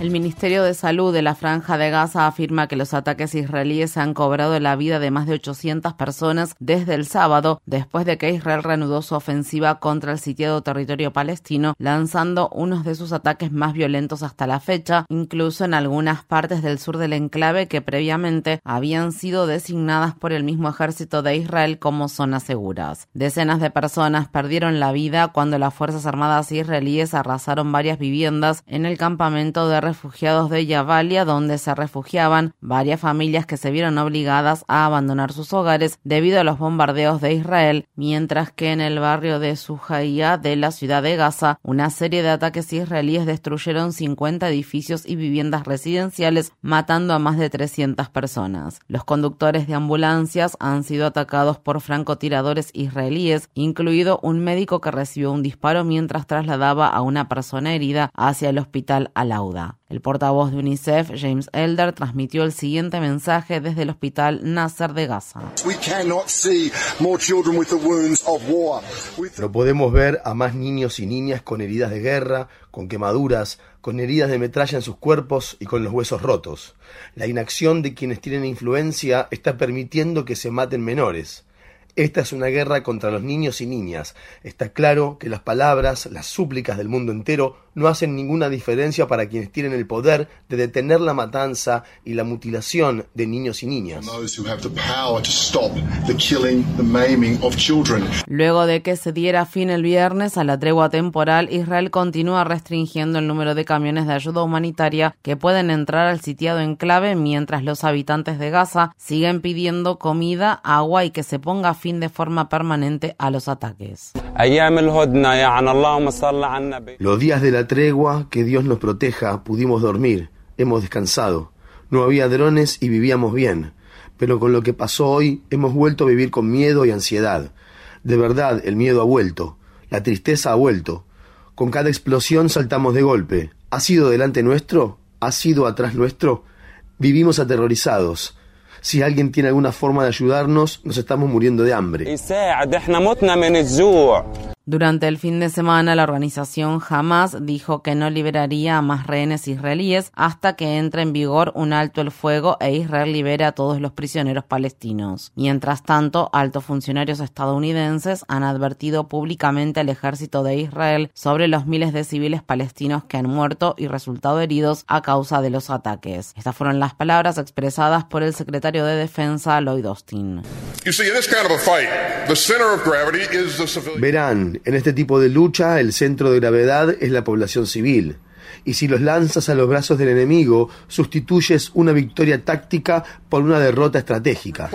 El Ministerio de Salud de la Franja de Gaza afirma que los ataques israelíes han cobrado la vida de más de 800 personas desde el sábado, después de que Israel reanudó su ofensiva contra el sitiado territorio palestino, lanzando unos de sus ataques más violentos hasta la fecha, incluso en algunas partes del sur del enclave que previamente habían sido designadas por el mismo ejército de Israel como zonas seguras. Decenas de personas perdieron la vida cuando las Fuerzas Armadas israelíes arrasaron varias viviendas en el campamento de refugiados de Yavalia, donde se refugiaban varias familias que se vieron obligadas a abandonar sus hogares debido a los bombardeos de Israel, mientras que en el barrio de Sujaía de la ciudad de Gaza, una serie de ataques israelíes destruyeron 50 edificios y viviendas residenciales, matando a más de 300 personas. Los conductores de ambulancias han sido atacados por francotiradores israelíes, incluido un médico que recibió un disparo mientras trasladaba a una persona herida hacia el hospital Alauda. El portavoz de UNICEF, James Elder, transmitió el siguiente mensaje desde el hospital Nasser de Gaza. No podemos ver a más niños y niñas con heridas de guerra, con quemaduras, con heridas de metralla en sus cuerpos y con los huesos rotos. La inacción de quienes tienen influencia está permitiendo que se maten menores. Esta es una guerra contra los niños y niñas. Está claro que las palabras, las súplicas del mundo entero no hacen ninguna diferencia para quienes tienen el poder de detener la matanza y la mutilación de niños y niñas. Luego de que se diera fin el viernes a la tregua temporal, Israel continúa restringiendo el número de camiones de ayuda humanitaria que pueden entrar al sitiado enclave mientras los habitantes de Gaza siguen pidiendo comida, agua y que se ponga fin de forma permanente a los ataques. Los días de la tregua, que Dios nos proteja, pudimos dormir, hemos descansado. No había drones y vivíamos bien. Pero con lo que pasó hoy, hemos vuelto a vivir con miedo y ansiedad. De verdad, el miedo ha vuelto. La tristeza ha vuelto. Con cada explosión saltamos de golpe. ¿Ha sido delante nuestro? ¿Ha sido atrás nuestro? Vivimos aterrorizados. Si alguien tiene alguna forma de ayudarnos, nos estamos muriendo de hambre. Durante el fin de semana, la organización Hamas dijo que no liberaría a más rehenes israelíes hasta que entre en vigor un alto el fuego e Israel libere a todos los prisioneros palestinos. Mientras tanto, altos funcionarios estadounidenses han advertido públicamente al ejército de Israel sobre los miles de civiles palestinos que han muerto y resultado heridos a causa de los ataques. Estas fueron las palabras expresadas por el secretario de Defensa Lloyd Austin. Verán, en este tipo de lucha el centro de gravedad es la población civil. Y si los lanzas a los brazos del enemigo, sustituyes una victoria táctica por una derrota estratégica.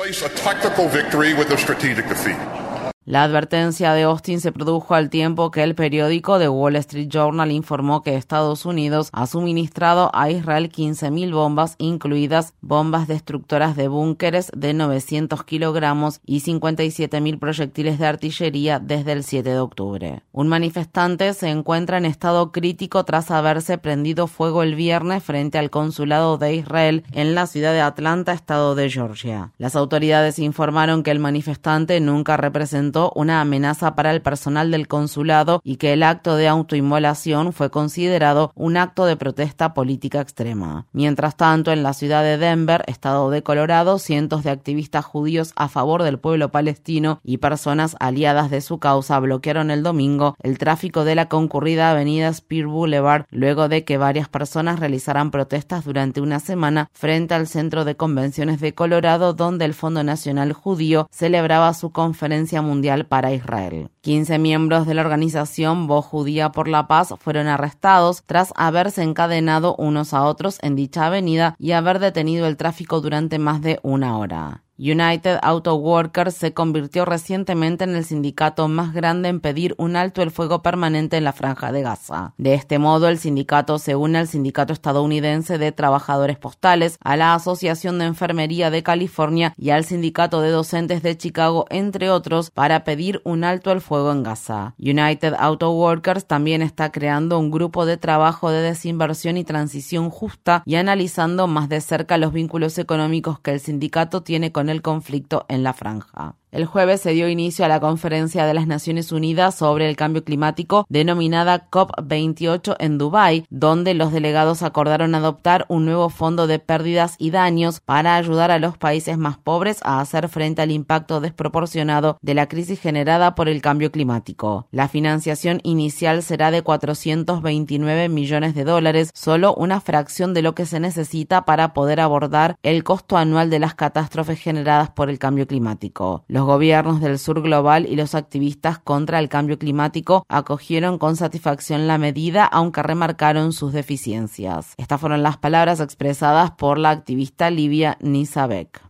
La advertencia de Austin se produjo al tiempo que el periódico The Wall Street Journal informó que Estados Unidos ha suministrado a Israel 15.000 bombas, incluidas bombas destructoras de búnkeres de 900 kilogramos y 57.000 proyectiles de artillería desde el 7 de octubre. Un manifestante se encuentra en estado crítico tras haberse prendido fuego el viernes frente al consulado de Israel en la ciudad de Atlanta, estado de Georgia. Las autoridades informaron que el manifestante nunca representó una amenaza para el personal del consulado y que el acto de autoinmolación fue considerado un acto de protesta política extrema. Mientras tanto, en la ciudad de Denver, estado de Colorado, cientos de activistas judíos a favor del pueblo palestino y personas aliadas de su causa bloquearon el domingo el tráfico de la concurrida avenida Spear Boulevard luego de que varias personas realizaran protestas durante una semana frente al centro de convenciones de Colorado donde el Fondo Nacional Judío celebraba su conferencia mundial para Israel. 15 miembros de la organización Voz Judía por la Paz fueron arrestados tras haberse encadenado unos a otros en dicha avenida y haber detenido el tráfico durante más de una hora. United Auto Workers se convirtió recientemente en el sindicato más grande en pedir un alto el fuego permanente en la franja de Gaza. De este modo, el sindicato se une al Sindicato Estadounidense de Trabajadores Postales, a la Asociación de Enfermería de California y al Sindicato de Docentes de Chicago, entre otros, para pedir un alto el fuego en Gaza. United Auto Workers también está creando un grupo de trabajo de desinversión y transición justa y analizando más de cerca los vínculos económicos que el sindicato tiene con el conflicto en la franja. El jueves se dio inicio a la conferencia de las Naciones Unidas sobre el cambio climático denominada COP28 en Dubái, donde los delegados acordaron adoptar un nuevo fondo de pérdidas y daños para ayudar a los países más pobres a hacer frente al impacto desproporcionado de la crisis generada por el cambio climático. La financiación inicial será de 429 millones de dólares, solo una fracción de lo que se necesita para poder abordar el costo anual de las catástrofes generadas por el cambio climático. Gobiernos del sur global y los activistas contra el cambio climático acogieron con satisfacción la medida, aunque remarcaron sus deficiencias. Estas fueron las palabras expresadas por la activista Livia Nisabek.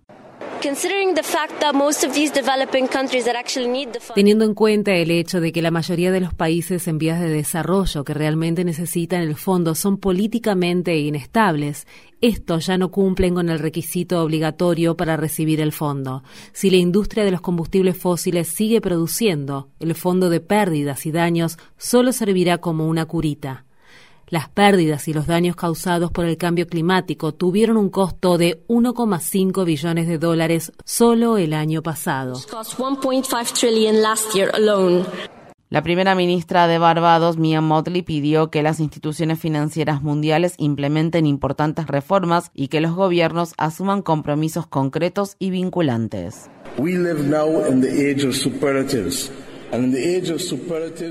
Teniendo en cuenta el hecho de que la mayoría de los países en vías de desarrollo que realmente necesitan el fondo son políticamente inestables, estos ya no cumplen con el requisito obligatorio para recibir el fondo. Si la industria de los combustibles fósiles sigue produciendo, el fondo de pérdidas y daños solo servirá como una curita. Las pérdidas y los daños causados por el cambio climático tuvieron un costo de 1,5 billones de dólares solo el año pasado. La primera ministra de Barbados, Mia Motley, pidió que las instituciones financieras mundiales implementen importantes reformas y que los gobiernos asuman compromisos concretos y vinculantes.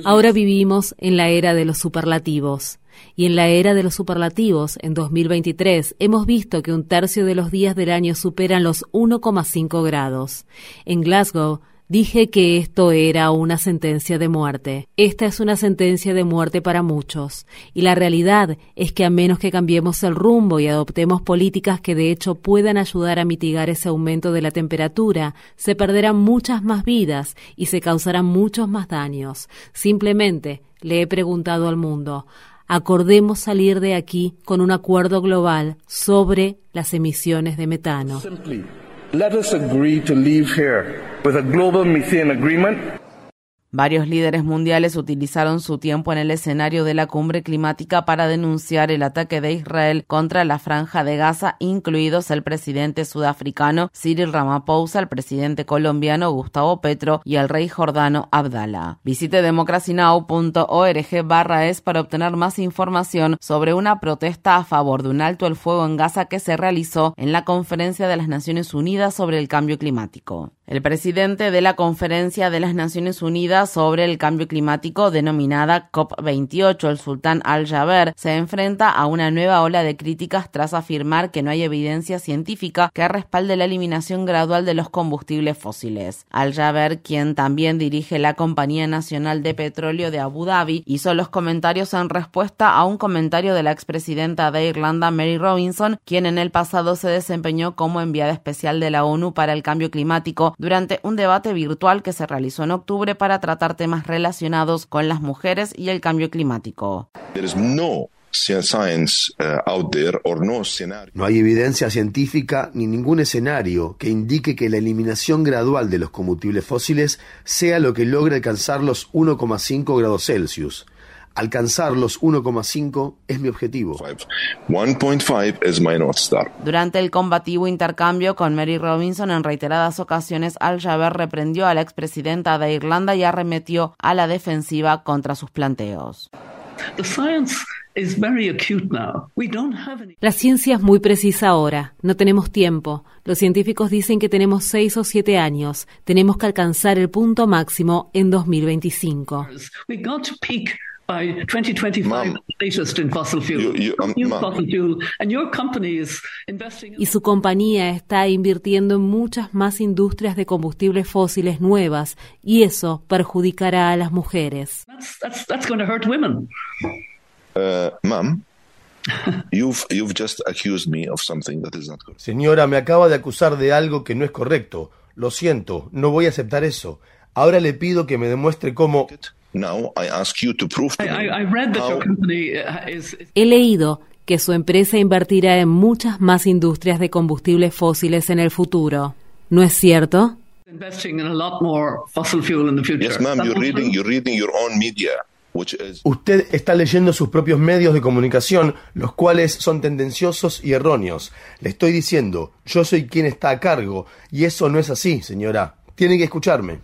Ahora vivimos en la era de los superlativos. Y en la era de los superlativos, en 2023, hemos visto que un tercio de los días del año superan los 1,5 grados. En Glasgow, Dije que esto era una sentencia de muerte. Esta es una sentencia de muerte para muchos. Y la realidad es que a menos que cambiemos el rumbo y adoptemos políticas que de hecho puedan ayudar a mitigar ese aumento de la temperatura, se perderán muchas más vidas y se causarán muchos más daños. Simplemente le he preguntado al mundo, acordemos salir de aquí con un acuerdo global sobre las emisiones de metano. Varios líderes mundiales utilizaron su tiempo en el escenario de la cumbre climática para denunciar el ataque de Israel contra la franja de Gaza, incluidos el presidente sudafricano Cyril Ramaphosa, el presidente colombiano Gustavo Petro y el rey jordano Abdallah. Visite democracynow.org barra es para obtener más información sobre una protesta a favor de un alto el fuego en Gaza que se realizó en la Conferencia de las Naciones Unidas sobre el Cambio Climático. El presidente de la Conferencia de las Naciones Unidas sobre el Cambio Climático, denominada COP28, el sultán Al-Jaber, se enfrenta a una nueva ola de críticas tras afirmar que no hay evidencia científica que respalde la eliminación gradual de los combustibles fósiles. Al-Jaber, quien también dirige la Compañía Nacional de Petróleo de Abu Dhabi, hizo los comentarios en respuesta a un comentario de la expresidenta de Irlanda, Mary Robinson, quien en el pasado se desempeñó como enviada especial de la ONU para el Cambio Climático durante un debate virtual que se realizó en octubre para tratar temas relacionados con las mujeres y el cambio climático. No hay evidencia científica ni ningún escenario que indique que la eliminación gradual de los combustibles fósiles sea lo que logre alcanzar los 1,5 grados Celsius. Alcanzar los 1,5 es mi objetivo. 1.5 es my North Star. Durante el combativo intercambio con Mary Robinson, en reiteradas ocasiones, Al-Jaber reprendió a la expresidenta de Irlanda y arremetió a la defensiva contra sus planteos. La ciencia es muy precisa ahora. No tenemos tiempo. Los científicos dicen que tenemos seis o siete años. Tenemos que alcanzar el punto máximo en 2025. Y su compañía está invirtiendo en muchas más industrias de combustibles fósiles nuevas y eso perjudicará a las mujeres. Uh, Señora, me acaba de acusar de algo que no es correcto. Lo siento, no voy a aceptar eso. Ahora le pido que me demuestre cómo... He leído que su empresa invertirá en muchas más industrias de combustibles fósiles en el futuro. ¿No es cierto? Usted está leyendo sus propios medios de comunicación, los cuales son tendenciosos y erróneos. Le estoy diciendo, yo soy quien está a cargo, y eso no es así, señora. Tiene que escucharme.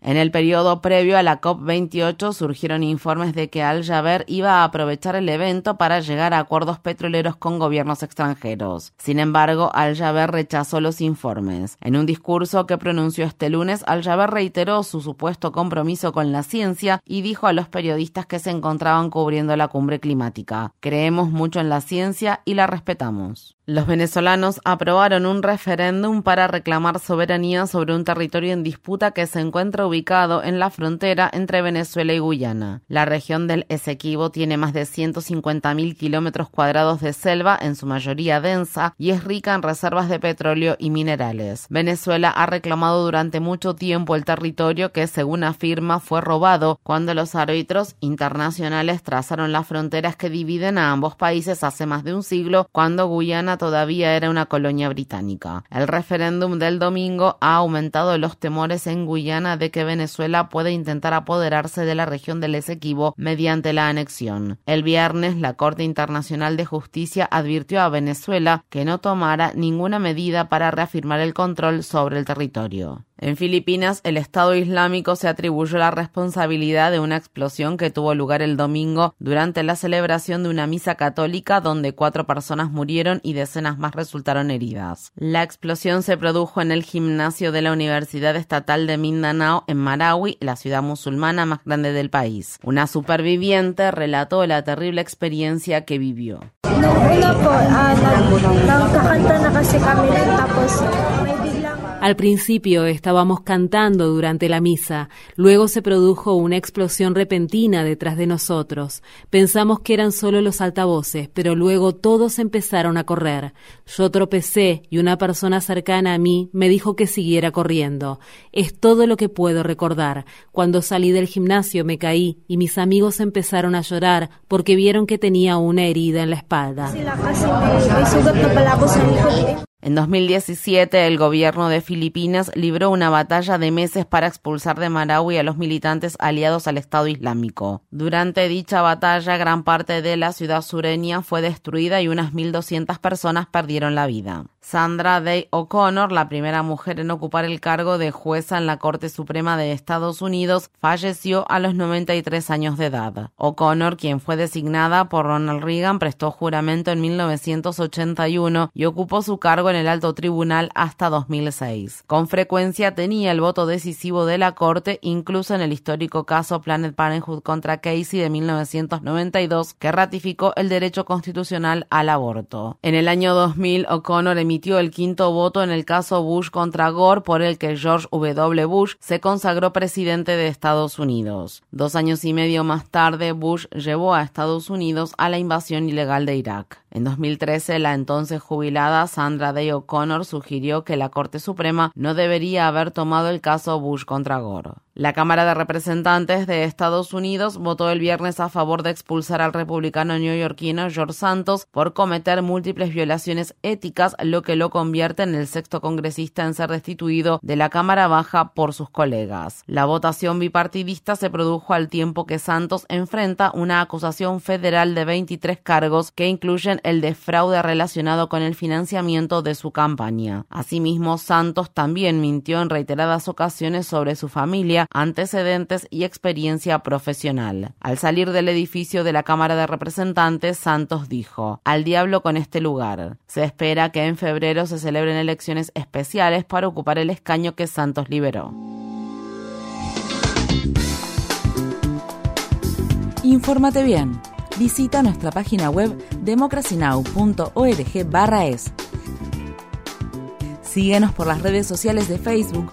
En el periodo previo a la COP28 surgieron informes de que Al Jaber iba a aprovechar el evento para llegar a acuerdos petroleros con gobiernos extranjeros. Sin embargo, Al Jaber rechazó los informes. En un discurso que pronunció este lunes, Al Jaber reiteró su supuesto compromiso con la ciencia y dijo a los periodistas que se encontraban cubriendo la cumbre climática: "Creemos mucho en la ciencia y la respetamos". Los venezolanos aprobaron un referéndum para reclamar soberanía sobre un territorio en disputa que se encuentra ubicado en la frontera entre Venezuela y Guyana. La región del Esequibo tiene más de 150.000 kilómetros cuadrados de selva, en su mayoría densa, y es rica en reservas de petróleo y minerales. Venezuela ha reclamado durante mucho tiempo el territorio que, según afirma, fue robado cuando los árbitros internacionales trazaron las fronteras que dividen a ambos países hace más de un siglo, cuando Guyana todavía era una colonia británica. El referéndum del domingo ha aumentado los temores en Guyana de que Venezuela pueda intentar apoderarse de la región del Esequibo mediante la anexión. El viernes, la Corte Internacional de Justicia advirtió a Venezuela que no tomara ninguna medida para reafirmar el control sobre el territorio. En Filipinas, el Estado Islámico se atribuyó la responsabilidad de una explosión que tuvo lugar el domingo durante la celebración de una misa católica donde cuatro personas murieron y decenas más resultaron heridas. La explosión se produjo en el gimnasio de la Universidad Estatal de Mindanao en Marawi, la ciudad musulmana más grande del país. Una superviviente relató la terrible experiencia que vivió. Al principio estábamos cantando durante la misa, luego se produjo una explosión repentina detrás de nosotros. Pensamos que eran solo los altavoces, pero luego todos empezaron a correr. Yo tropecé y una persona cercana a mí me dijo que siguiera corriendo. Es todo lo que puedo recordar. Cuando salí del gimnasio me caí y mis amigos empezaron a llorar porque vieron que tenía una herida en la espalda. En 2017, el gobierno de Filipinas libró una batalla de meses para expulsar de Marawi a los militantes aliados al Estado Islámico. Durante dicha batalla, gran parte de la ciudad sureña fue destruida y unas 1.200 personas perdieron la vida. Sandra Day O'Connor, la primera mujer en ocupar el cargo de jueza en la Corte Suprema de Estados Unidos, falleció a los 93 años de edad. O'Connor, quien fue designada por Ronald Reagan, prestó juramento en 1981 y ocupó su cargo en el alto tribunal hasta 2006. Con frecuencia tenía el voto decisivo de la Corte, incluso en el histórico caso Planet Parenthood contra Casey de 1992, que ratificó el derecho constitucional al aborto. En el año 2000, O'Connor emitió el quinto voto en el caso Bush contra Gore por el que George W. Bush se consagró presidente de Estados Unidos. Dos años y medio más tarde, Bush llevó a Estados Unidos a la invasión ilegal de Irak. En 2013, la entonces jubilada Sandra Day O'Connor sugirió que la Corte Suprema no debería haber tomado el caso Bush contra Gore. La Cámara de Representantes de Estados Unidos votó el viernes a favor de expulsar al republicano neoyorquino George Santos por cometer múltiples violaciones éticas, lo que lo convierte en el sexto congresista en ser destituido de la Cámara Baja por sus colegas. La votación bipartidista se produjo al tiempo que Santos enfrenta una acusación federal de 23 cargos que incluyen el de fraude relacionado con el financiamiento de su campaña. Asimismo, Santos también mintió en reiteradas ocasiones sobre su familia antecedentes y experiencia profesional. Al salir del edificio de la Cámara de Representantes, Santos dijo, al diablo con este lugar. Se espera que en febrero se celebren elecciones especiales para ocupar el escaño que Santos liberó. Infórmate bien. Visita nuestra página web democracynow.org/es. Síguenos por las redes sociales de Facebook,